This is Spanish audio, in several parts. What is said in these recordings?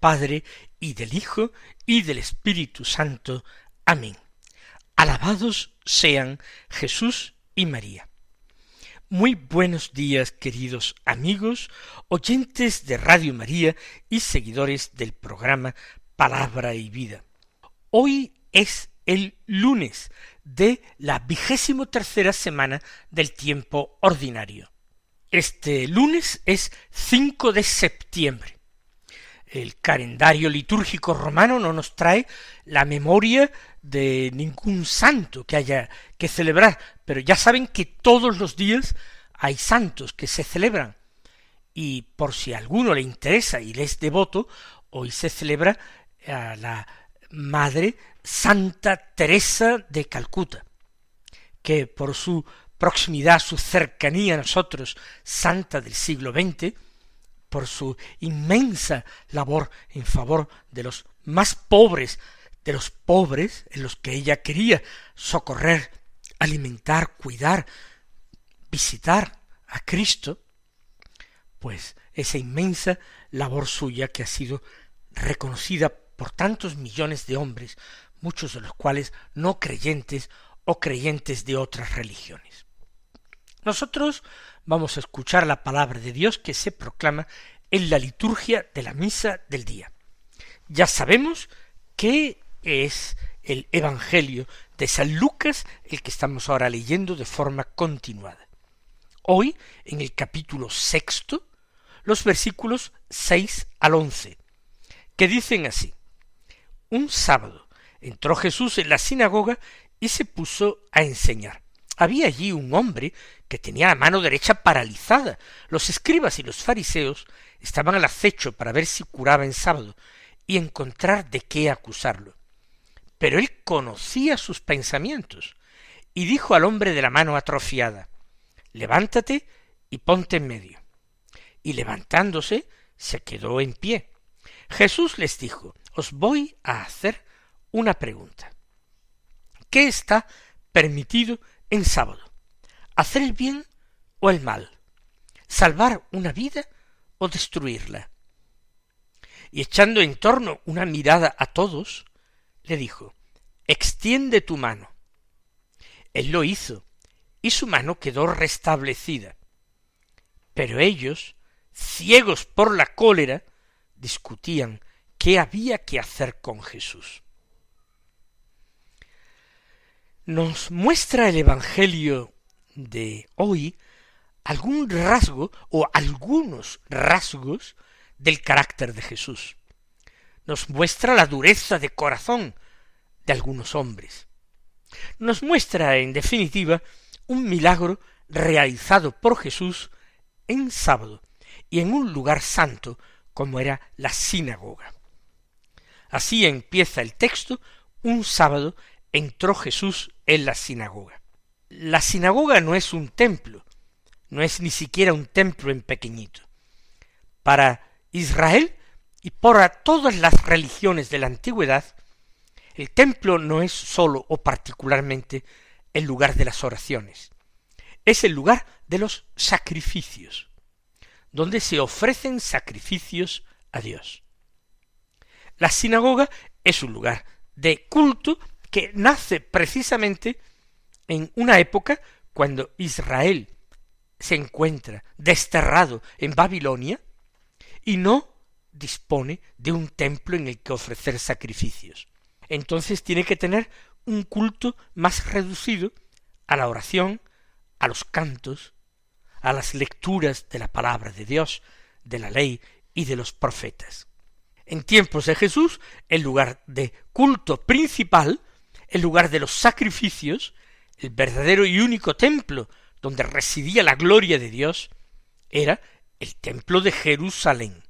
Padre y del Hijo y del Espíritu Santo. Amén. Alabados sean Jesús y María. Muy buenos días, queridos amigos, oyentes de Radio María y seguidores del programa Palabra y Vida. Hoy es el lunes de la vigésimo tercera semana del tiempo ordinario. Este lunes es 5 de septiembre el calendario litúrgico romano no nos trae la memoria de ningún santo que haya que celebrar, pero ya saben que todos los días hay santos que se celebran. Y por si a alguno le interesa y le es devoto, hoy se celebra a la Madre Santa Teresa de Calcuta, que por su proximidad, su cercanía a nosotros, santa del siglo XX, por su inmensa labor en favor de los más pobres, de los pobres en los que ella quería socorrer, alimentar, cuidar, visitar a Cristo, pues esa inmensa labor suya que ha sido reconocida por tantos millones de hombres, muchos de los cuales no creyentes o creyentes de otras religiones. Nosotros vamos a escuchar la palabra de Dios que se proclama en la liturgia de la misa del día. Ya sabemos que es el Evangelio de San Lucas el que estamos ahora leyendo de forma continuada. Hoy, en el capítulo sexto, los versículos seis al once, que dicen así. Un sábado entró Jesús en la sinagoga y se puso a enseñar. Había allí un hombre que tenía la mano derecha paralizada. Los escribas y los fariseos estaban al acecho para ver si curaba en sábado y encontrar de qué acusarlo. Pero él conocía sus pensamientos y dijo al hombre de la mano atrofiada Levántate y ponte en medio. Y levantándose se quedó en pie. Jesús les dijo Os voy a hacer una pregunta. ¿Qué está permitido en sábado? ¿Hacer el bien o el mal? ¿Salvar una vida o destruirla? Y echando en torno una mirada a todos, le dijo, extiende tu mano. Él lo hizo, y su mano quedó restablecida. Pero ellos, ciegos por la cólera, discutían qué había que hacer con Jesús nos muestra el Evangelio de hoy algún rasgo o algunos rasgos del carácter de Jesús. Nos muestra la dureza de corazón de algunos hombres. Nos muestra, en definitiva, un milagro realizado por Jesús en sábado y en un lugar santo como era la sinagoga. Así empieza el texto un sábado entró Jesús en la sinagoga. La sinagoga no es un templo, no es ni siquiera un templo en pequeñito. Para Israel y para todas las religiones de la antigüedad, el templo no es sólo o particularmente el lugar de las oraciones, es el lugar de los sacrificios, donde se ofrecen sacrificios a Dios. La sinagoga es un lugar de culto que nace precisamente en una época cuando Israel se encuentra desterrado en Babilonia y no dispone de un templo en el que ofrecer sacrificios. Entonces tiene que tener un culto más reducido a la oración, a los cantos, a las lecturas de la palabra de Dios, de la ley y de los profetas. En tiempos de Jesús, el lugar de culto principal el lugar de los sacrificios, el verdadero y único templo donde residía la gloria de Dios, era el templo de Jerusalén.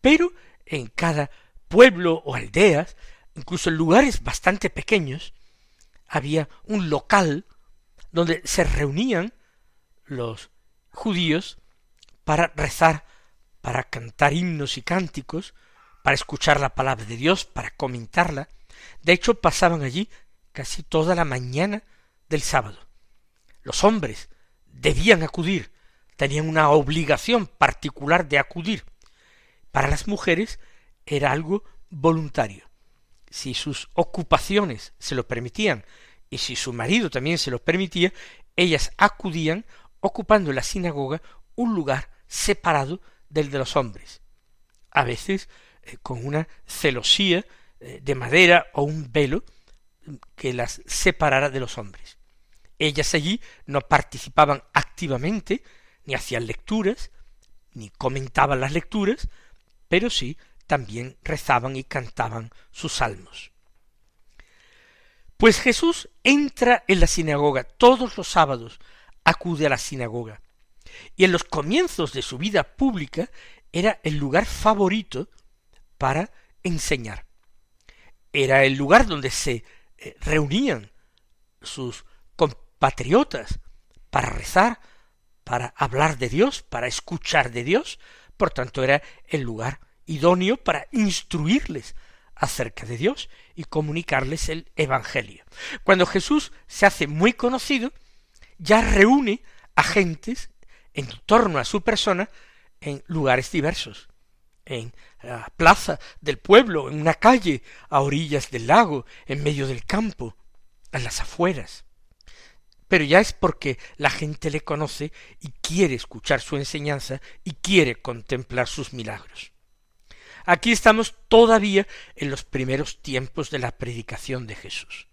Pero en cada pueblo o aldeas incluso en lugares bastante pequeños, había un local donde se reunían los judíos para rezar, para cantar himnos y cánticos, para escuchar la palabra de Dios, para comentarla. De hecho, pasaban allí casi toda la mañana del sábado. Los hombres debían acudir, tenían una obligación particular de acudir. Para las mujeres era algo voluntario. Si sus ocupaciones se lo permitían y si su marido también se lo permitía, ellas acudían ocupando en la sinagoga un lugar separado del de los hombres, a veces eh, con una celosía eh, de madera o un velo que las separara de los hombres. Ellas allí no participaban activamente, ni hacían lecturas, ni comentaban las lecturas, pero sí también rezaban y cantaban sus salmos. Pues Jesús entra en la sinagoga todos los sábados, acude a la sinagoga, y en los comienzos de su vida pública era el lugar favorito para enseñar. Era el lugar donde se eh, reunían sus compatriotas para rezar, para hablar de Dios, para escuchar de Dios, por tanto era el lugar idóneo para instruirles acerca de Dios y comunicarles el Evangelio. Cuando Jesús se hace muy conocido, ya reúne a gentes en torno a su persona en lugares diversos, en la plaza del pueblo, en una calle, a orillas del lago, en medio del campo, a las afueras. Pero ya es porque la gente le conoce y quiere escuchar su enseñanza y quiere contemplar sus milagros. Aquí estamos todavía en los primeros tiempos de la predicación de Jesús.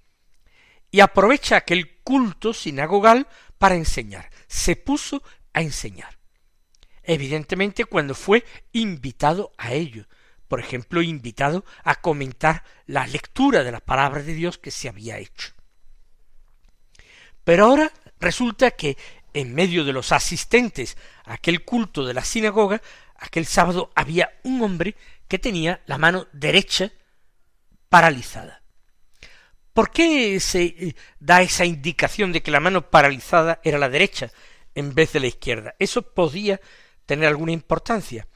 Y aprovecha aquel culto sinagogal para enseñar. Se puso a enseñar. Evidentemente cuando fue invitado a ello, por ejemplo, invitado a comentar la lectura de la palabra de Dios que se había hecho. Pero ahora resulta que en medio de los asistentes a aquel culto de la sinagoga, aquel sábado había un hombre que tenía la mano derecha paralizada. ¿Por qué se eh, da esa indicación de que la mano paralizada era la derecha en vez de la izquierda? ¿Eso podía tener alguna importancia?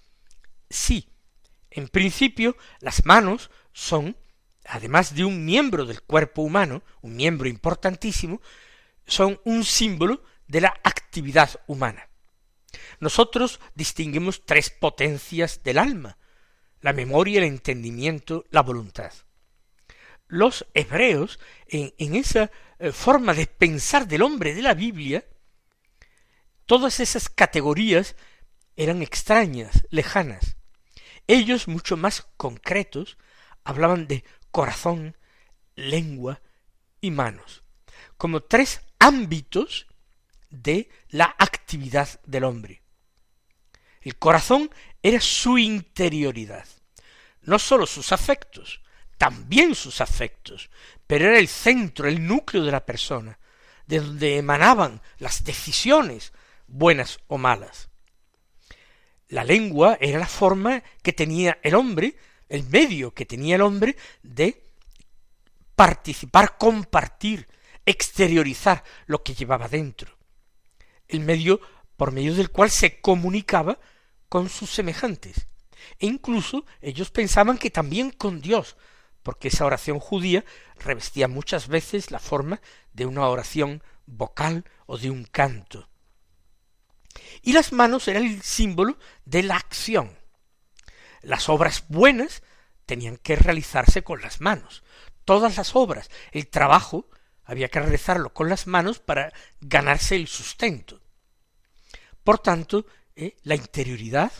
Sí. En principio, las manos son, además de un miembro del cuerpo humano, un miembro importantísimo, son un símbolo de la actividad humana. Nosotros distinguimos tres potencias del alma, la memoria, el entendimiento, la voluntad. Los hebreos, en, esa eh, forma de pensar del hombre de la Biblia, todas esas categorías eran extrañas, lejanas. Ellos, mucho más concretos, hablaban de corazón, lengua y manos, como tres ámbitos de la actividad del hombre. El corazón era su interioridad, no sólo sus afectos, también sus afectos, pero era el centro, el núcleo de la persona, de donde emanaban las decisiones, buenas o malas. La lengua era la forma que tenía el hombre, el medio que tenía el hombre de participar, compartir, exteriorizar lo que llevaba dentro. El medio por medio del cual se comunicaba con sus semejantes. E incluso ellos pensaban que también con Dios, porque esa oración judía revestía muchas veces la forma de una oración vocal o de un canto. Y las manos eran el símbolo de la acción. Las obras buenas tenían que realizarse con las manos. Todas las obras, el trabajo, había que realizarlo con las manos para ganarse el sustento. Por tanto, ¿eh? la interioridad,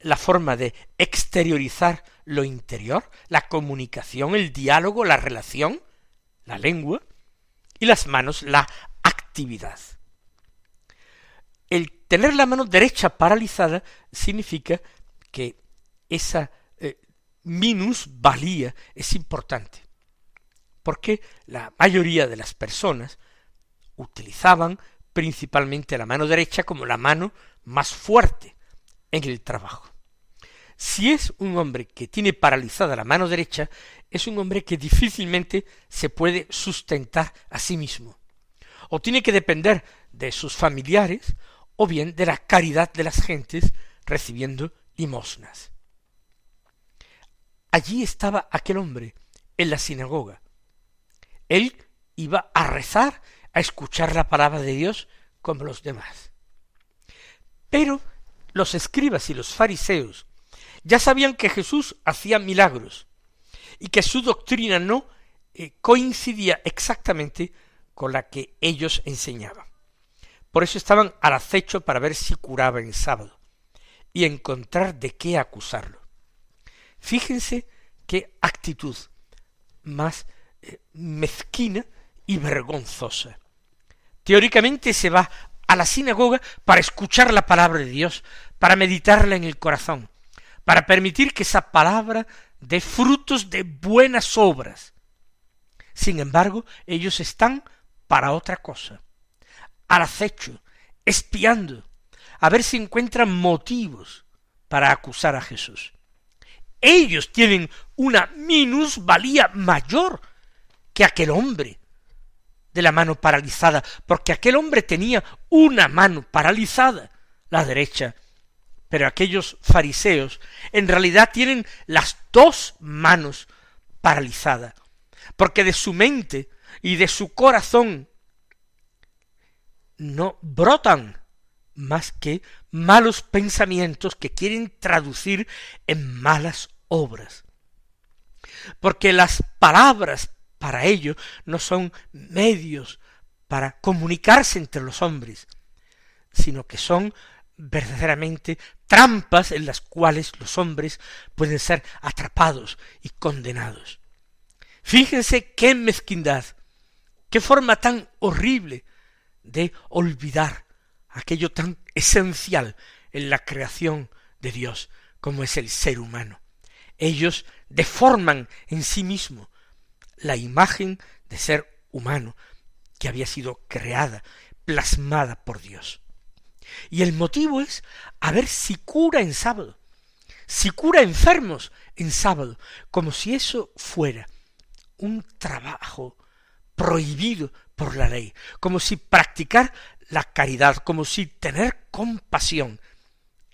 la forma de exteriorizar lo interior, la comunicación, el diálogo, la relación, la lengua, y las manos, la actividad. Tener la mano derecha paralizada significa que esa eh, minusvalía es importante, porque la mayoría de las personas utilizaban principalmente la mano derecha como la mano más fuerte en el trabajo. si es un hombre que tiene paralizada la mano derecha, es un hombre que difícilmente se puede sustentar a sí mismo, o tiene que depender de sus familiares, o bien de la caridad de las gentes recibiendo limosnas. Allí estaba aquel hombre, en la sinagoga. Él iba a rezar, a escuchar la palabra de Dios como los demás. Pero los escribas y los fariseos ya sabían que Jesús hacía milagros y que su doctrina no eh, coincidía exactamente con la que ellos enseñaban. Por eso estaban al acecho para ver si curaba en sábado y encontrar de qué acusarlo. Fíjense qué actitud más eh, mezquina y vergonzosa. Teóricamente se va a la sinagoga para escuchar la palabra de Dios, para meditarla en el corazón, para permitir que esa palabra dé frutos de buenas obras. Sin embargo, ellos están para otra cosa, al acecho, espiando, a ver si encuentran motivos para acusar a Jesús. Ellos tienen una minusvalía mayor que aquel hombre de la mano paralizada, porque aquel hombre tenía una mano paralizada, la derecha, pero aquellos fariseos en realidad tienen las dos manos paralizadas, porque de su mente y de su corazón no brotan más que malos pensamientos que quieren traducir en malas obras. Porque las palabras para ello no son medios para comunicarse entre los hombres, sino que son verdaderamente trampas en las cuales los hombres pueden ser atrapados y condenados. Fíjense qué mezquindad, qué forma tan horrible de olvidar aquello tan esencial en la creación de Dios como es el ser humano. Ellos deforman en sí mismo la imagen de ser humano que había sido creada, plasmada por Dios. Y el motivo es a ver si cura en sábado, si cura enfermos en sábado, como si eso fuera un trabajo prohibido por la ley, como si practicar la caridad, como si tener compasión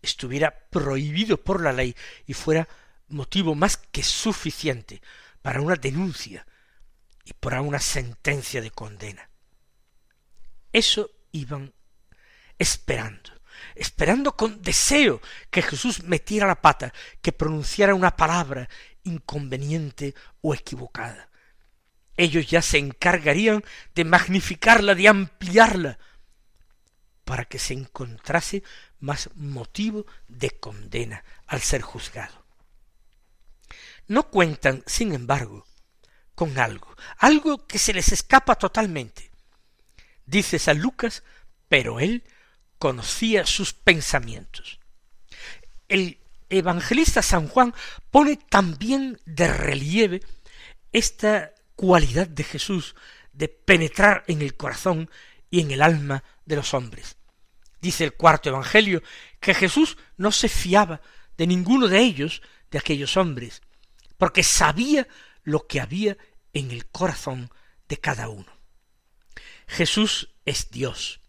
estuviera prohibido por la ley y fuera motivo más que suficiente para una denuncia y para una sentencia de condena. Eso iban esperando, esperando con deseo que Jesús metiera la pata, que pronunciara una palabra inconveniente o equivocada. Ellos ya se encargarían de magnificarla, de ampliarla, para que se encontrase más motivo de condena al ser juzgado. No cuentan, sin embargo, con algo, algo que se les escapa totalmente. Dice San Lucas, pero él conocía sus pensamientos. El evangelista San Juan pone también de relieve esta cualidad de Jesús de penetrar en el corazón y en el alma de los hombres. Dice el cuarto Evangelio que Jesús no se fiaba de ninguno de ellos, de aquellos hombres, porque sabía lo que había en el corazón de cada uno. Jesús es Dios,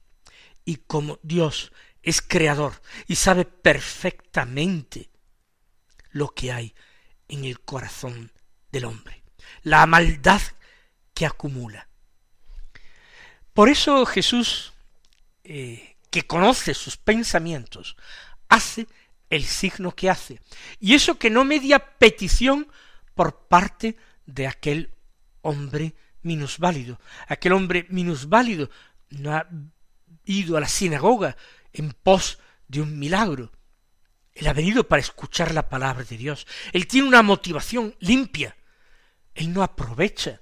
y como Dios es creador y sabe perfectamente lo que hay en el corazón del hombre, la maldad que acumula. Por eso Jesús, eh, que conoce sus pensamientos, hace el signo que hace, y eso que no media petición por parte de aquel hombre minusválido. Aquel hombre minusválido no ha ido a la sinagoga en pos de un milagro. Él ha venido para escuchar la palabra de Dios. Él tiene una motivación limpia. Él no aprovecha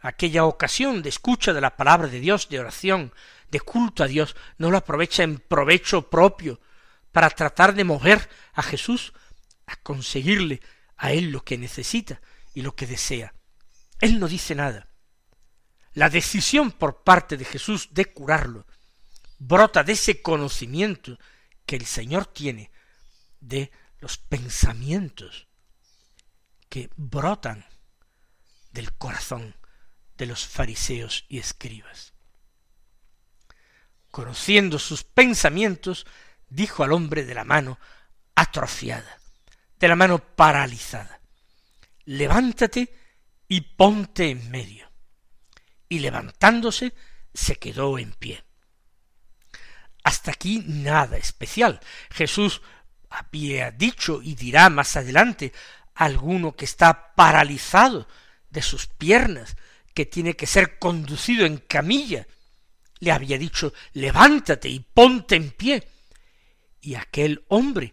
aquella ocasión de escucha de la palabra de Dios, de oración, de culto a Dios, no lo aprovecha en provecho propio para tratar de mover a Jesús a conseguirle a él lo que necesita y lo que desea. Él no dice nada. La decisión por parte de Jesús de curarlo brota de ese conocimiento que el Señor tiene de los pensamientos que brotan del corazón de los fariseos y escribas. Conociendo sus pensamientos, dijo al hombre de la mano atrofiada, de la mano paralizada, levántate y ponte en medio. Y levantándose, se quedó en pie. Hasta aquí nada especial. Jesús había dicho y dirá más adelante a alguno que está paralizado de sus piernas, que tiene que ser conducido en camilla. Le había dicho levántate y ponte en pie. Y aquel hombre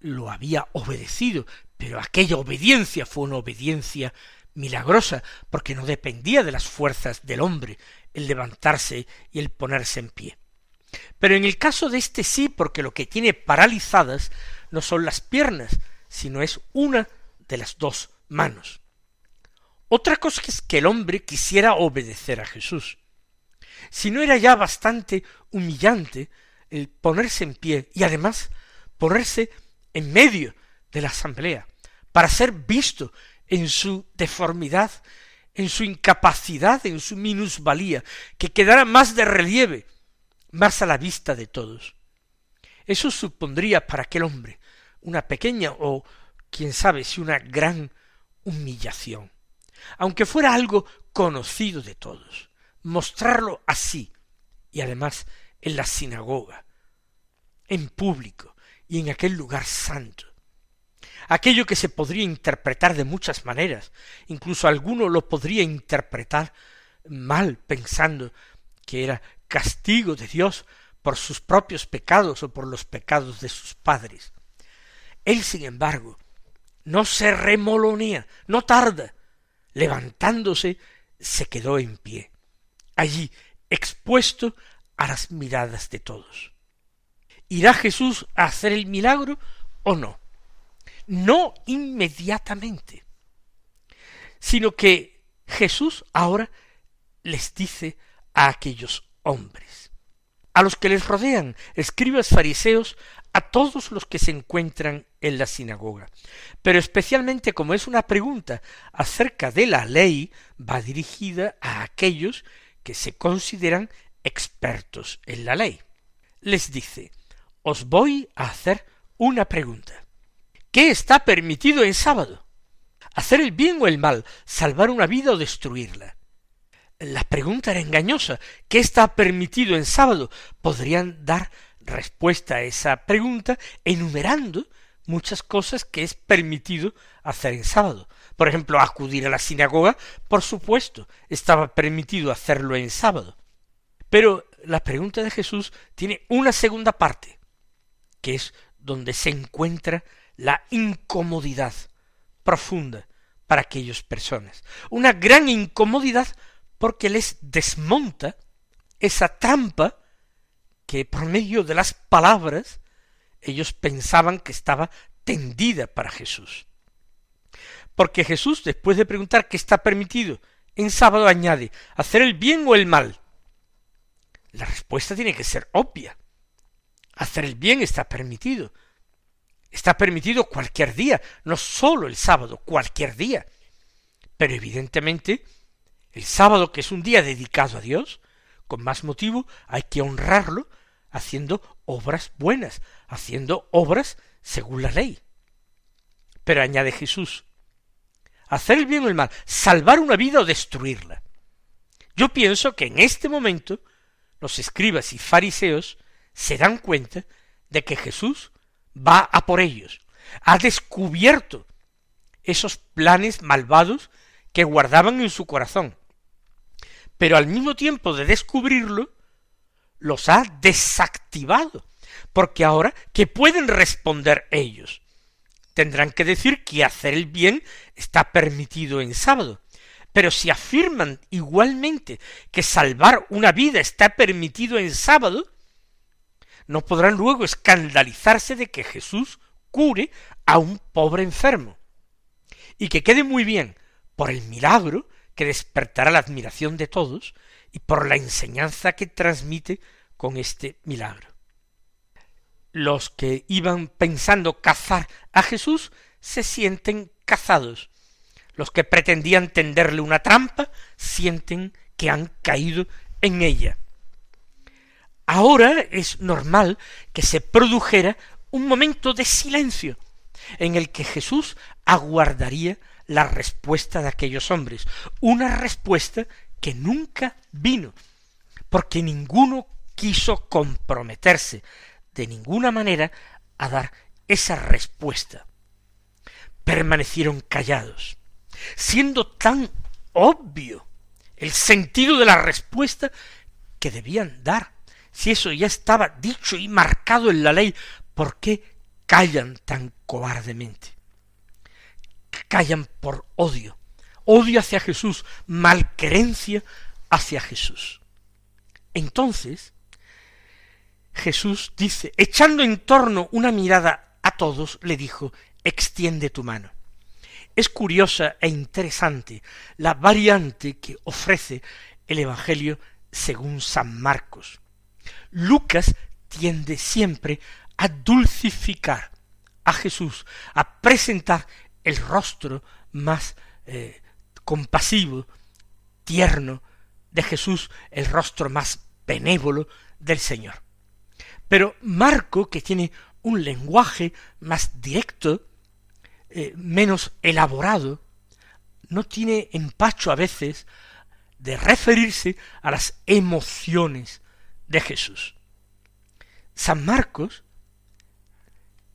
lo había obedecido, pero aquella obediencia fue una obediencia milagrosa, porque no dependía de las fuerzas del hombre el levantarse y el ponerse en pie. Pero en el caso de este sí, porque lo que tiene paralizadas no son las piernas, sino es una de las dos manos. Otra cosa es que el hombre quisiera obedecer a Jesús. Si no era ya bastante humillante el ponerse en pie y además ponerse en medio de la asamblea para ser visto en su deformidad, en su incapacidad, en su minusvalía, que quedara más de relieve, más a la vista de todos. Eso supondría para aquel hombre una pequeña o quién sabe si una gran humillación, aunque fuera algo conocido de todos, mostrarlo así, y además en la sinagoga, en público y en aquel lugar santo, aquello que se podría interpretar de muchas maneras, incluso alguno lo podría interpretar mal pensando que era castigo de Dios por sus propios pecados o por los pecados de sus padres. Él, sin embargo, no se remolonea, no tarda. Levantándose, se quedó en pie, allí expuesto a las miradas de todos. ¿Irá Jesús a hacer el milagro o no? no inmediatamente, sino que Jesús ahora les dice a aquellos hombres, a los que les rodean, escribas fariseos, a todos los que se encuentran en la sinagoga. Pero especialmente como es una pregunta acerca de la ley, va dirigida a aquellos que se consideran expertos en la ley. Les dice, os voy a hacer una pregunta. ¿Qué está permitido en sábado? ¿Hacer el bien o el mal? ¿Salvar una vida o destruirla? La pregunta era engañosa. ¿Qué está permitido en sábado? Podrían dar respuesta a esa pregunta enumerando muchas cosas que es permitido hacer en sábado. Por ejemplo, acudir a la sinagoga, por supuesto, estaba permitido hacerlo en sábado. Pero la pregunta de Jesús tiene una segunda parte, que es donde se encuentra la incomodidad profunda para aquellas personas. Una gran incomodidad porque les desmonta esa trampa que por medio de las palabras ellos pensaban que estaba tendida para Jesús. Porque Jesús, después de preguntar qué está permitido, en sábado añade, hacer el bien o el mal. La respuesta tiene que ser obvia. Hacer el bien está permitido, Está permitido cualquier día, no sólo el sábado, cualquier día. Pero evidentemente, el sábado, que es un día dedicado a Dios, con más motivo hay que honrarlo haciendo obras buenas, haciendo obras según la ley. Pero añade Jesús, hacer el bien o el mal, salvar una vida o destruirla. Yo pienso que en este momento los escribas y fariseos se dan cuenta de que Jesús va a por ellos. Ha descubierto esos planes malvados que guardaban en su corazón. Pero al mismo tiempo de descubrirlo, los ha desactivado. Porque ahora, ¿qué pueden responder ellos? Tendrán que decir que hacer el bien está permitido en sábado. Pero si afirman igualmente que salvar una vida está permitido en sábado, no podrán luego escandalizarse de que Jesús cure a un pobre enfermo. Y que quede muy bien por el milagro que despertará la admiración de todos y por la enseñanza que transmite con este milagro. los que iban pensando cazar a Jesús se sienten cazados. Los que pretendían tenderle una trampa sienten que han caído en ella. Ahora es normal que se produjera un momento de silencio en el que Jesús aguardaría la respuesta de aquellos hombres, una respuesta que nunca vino, porque ninguno quiso comprometerse de ninguna manera a dar esa respuesta. Permanecieron callados, siendo tan obvio el sentido de la respuesta que debían dar. Si eso ya estaba dicho y marcado en la ley, ¿por qué callan tan cobardemente? Callan por odio, odio hacia Jesús, malquerencia hacia Jesús. Entonces, Jesús dice, echando en torno una mirada a todos, le dijo, extiende tu mano. Es curiosa e interesante la variante que ofrece el Evangelio según San Marcos. Lucas tiende siempre a dulcificar a Jesús, a presentar el rostro más eh, compasivo, tierno de Jesús, el rostro más benévolo del Señor. Pero Marco, que tiene un lenguaje más directo, eh, menos elaborado, no tiene empacho a veces de referirse a las emociones de Jesús. San Marcos,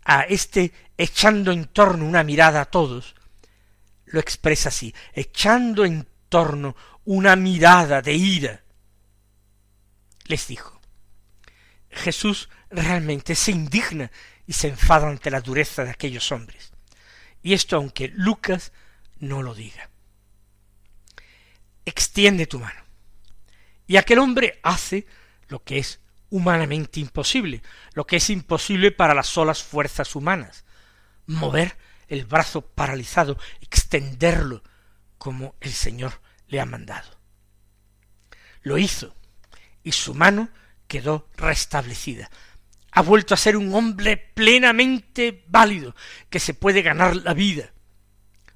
a este echando en torno una mirada a todos, lo expresa así, echando en torno una mirada de ira, les dijo. Jesús realmente se indigna y se enfada ante la dureza de aquellos hombres. Y esto aunque Lucas no lo diga. Extiende tu mano. Y aquel hombre hace lo que es humanamente imposible, lo que es imposible para las solas fuerzas humanas, mover el brazo paralizado, extenderlo como el Señor le ha mandado. Lo hizo, y su mano quedó restablecida. Ha vuelto a ser un hombre plenamente válido, que se puede ganar la vida.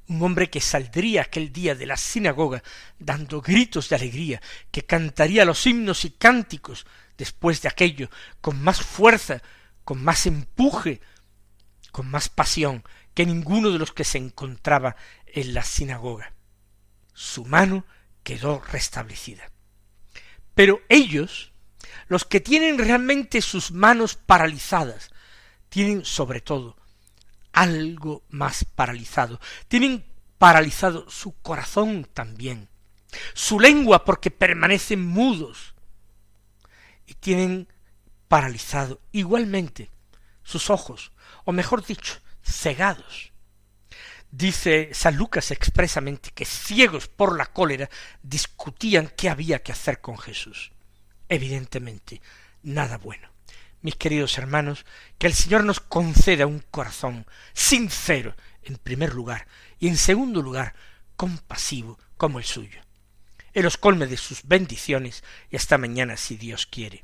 Un hombre que saldría aquel día de la sinagoga dando gritos de alegría, que cantaría los himnos y cánticos después de aquello, con más fuerza, con más empuje, con más pasión que ninguno de los que se encontraba en la sinagoga. Su mano quedó restablecida. Pero ellos, los que tienen realmente sus manos paralizadas, tienen sobre todo algo más paralizado, tienen paralizado su corazón también, su lengua porque permanecen mudos, y tienen paralizado igualmente sus ojos, o mejor dicho, cegados. Dice San Lucas expresamente que ciegos por la cólera discutían qué había que hacer con Jesús. Evidentemente, nada bueno. Mis queridos hermanos, que el Señor nos conceda un corazón sincero, en primer lugar, y en segundo lugar, compasivo como el suyo. Él os colme de sus bendiciones y hasta mañana si Dios quiere.